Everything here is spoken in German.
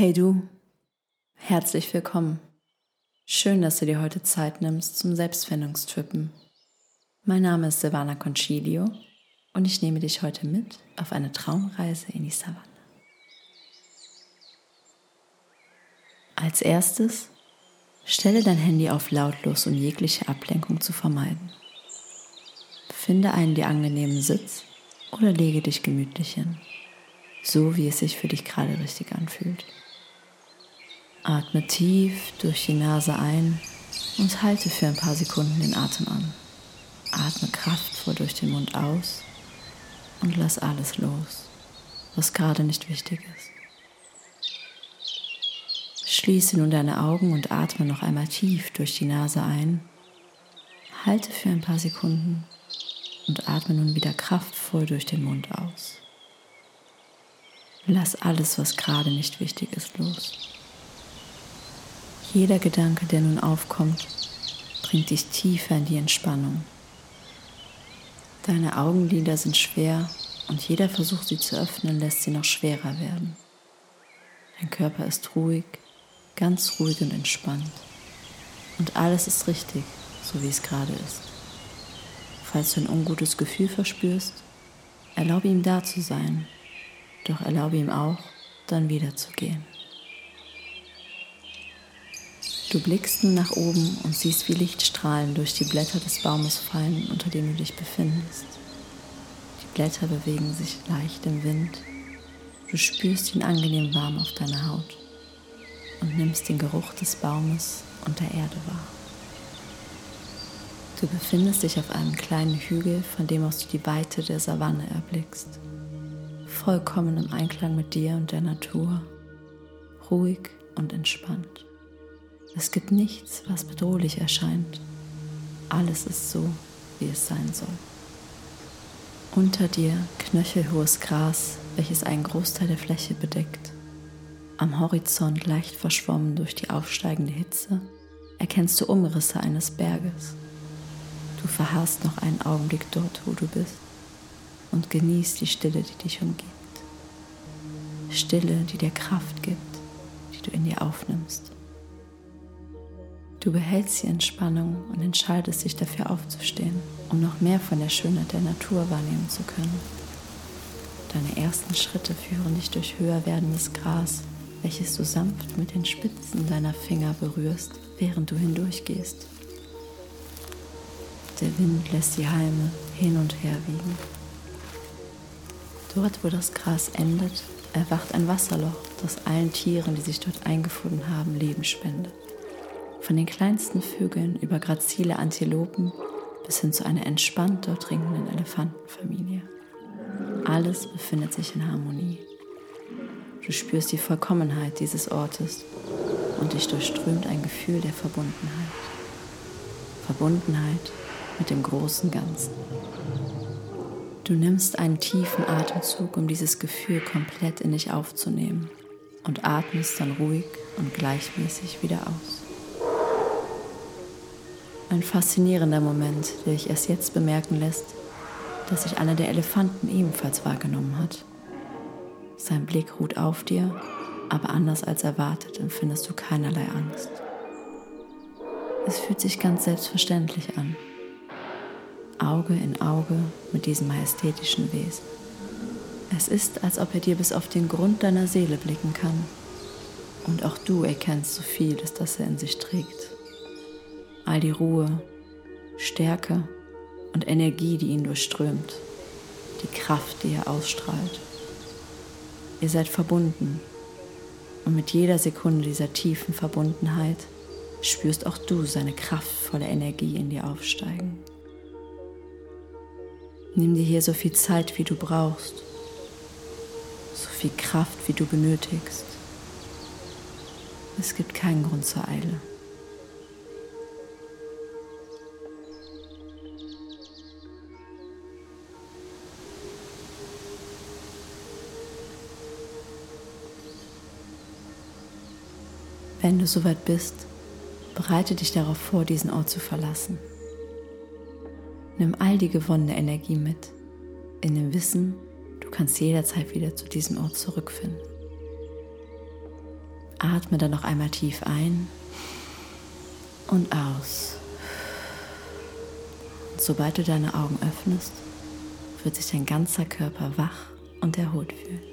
Hey du, herzlich willkommen. Schön, dass du dir heute Zeit nimmst zum Selbstfindungstrippen. Mein Name ist Silvana Concilio und ich nehme dich heute mit auf eine Traumreise in die Savanne. Als erstes stelle dein Handy auf lautlos, um jegliche Ablenkung zu vermeiden. Finde einen dir angenehmen Sitz oder lege dich gemütlich hin, so wie es sich für dich gerade richtig anfühlt. Atme tief durch die Nase ein und halte für ein paar Sekunden den Atem an. Atme kraftvoll durch den Mund aus und lass alles los, was gerade nicht wichtig ist. Schließe nun deine Augen und atme noch einmal tief durch die Nase ein. Halte für ein paar Sekunden und atme nun wieder kraftvoll durch den Mund aus. Lass alles, was gerade nicht wichtig ist, los. Jeder Gedanke, der nun aufkommt, bringt dich tiefer in die Entspannung. Deine Augenlider sind schwer und jeder Versuch, sie zu öffnen, lässt sie noch schwerer werden. Dein Körper ist ruhig, ganz ruhig und entspannt. Und alles ist richtig, so wie es gerade ist. Falls du ein ungutes Gefühl verspürst, erlaube ihm da zu sein, doch erlaube ihm auch, dann wiederzugehen. Du blickst nun nach oben und siehst, wie Lichtstrahlen durch die Blätter des Baumes fallen, unter dem du dich befindest. Die Blätter bewegen sich leicht im Wind. Du spürst ihn angenehm warm auf deiner Haut und nimmst den Geruch des Baumes und der Erde wahr. Du befindest dich auf einem kleinen Hügel, von dem aus du die Weite der Savanne erblickst. Vollkommen im Einklang mit dir und der Natur. Ruhig und entspannt. Es gibt nichts, was bedrohlich erscheint. Alles ist so, wie es sein soll. Unter dir knöchelhohes Gras, welches einen Großteil der Fläche bedeckt. Am Horizont leicht verschwommen durch die aufsteigende Hitze erkennst du Umrisse eines Berges. Du verharrst noch einen Augenblick dort, wo du bist und genießt die Stille, die dich umgibt. Stille, die dir Kraft gibt, die du in dir aufnimmst. Du behältst die Entspannung und entscheidest dich dafür aufzustehen, um noch mehr von der Schönheit der Natur wahrnehmen zu können. Deine ersten Schritte führen dich durch höher werdendes Gras, welches du sanft mit den Spitzen deiner Finger berührst, während du hindurchgehst. Der Wind lässt die Halme hin und her wiegen. Dort, wo das Gras endet, erwacht ein Wasserloch, das allen Tieren, die sich dort eingefunden haben, Leben spendet. Von den kleinsten Vögeln über grazile Antilopen bis hin zu einer entspannt dort trinkenden Elefantenfamilie. Alles befindet sich in Harmonie. Du spürst die Vollkommenheit dieses Ortes und dich durchströmt ein Gefühl der Verbundenheit. Verbundenheit mit dem großen Ganzen. Du nimmst einen tiefen Atemzug, um dieses Gefühl komplett in dich aufzunehmen und atmest dann ruhig und gleichmäßig wieder aus. Ein faszinierender Moment, der dich erst jetzt bemerken lässt, dass sich einer der Elefanten ebenfalls wahrgenommen hat. Sein Blick ruht auf dir, aber anders als erwartet empfindest du keinerlei Angst. Es fühlt sich ganz selbstverständlich an. Auge in Auge mit diesem majestätischen Wesen. Es ist, als ob er dir bis auf den Grund deiner Seele blicken kann. Und auch du erkennst so vieles, das er in sich trägt all die Ruhe, Stärke und Energie, die ihn durchströmt, die Kraft, die er ausstrahlt. Ihr seid verbunden und mit jeder Sekunde dieser tiefen Verbundenheit spürst auch du seine kraftvolle Energie in dir aufsteigen. Nimm dir hier so viel Zeit, wie du brauchst, so viel Kraft, wie du benötigst. Es gibt keinen Grund zur Eile. Wenn du soweit bist, bereite dich darauf vor, diesen Ort zu verlassen. Nimm all die gewonnene Energie mit, in dem Wissen, du kannst jederzeit wieder zu diesem Ort zurückfinden. Atme dann noch einmal tief ein und aus. Und sobald du deine Augen öffnest, wird sich dein ganzer Körper wach und erholt fühlen.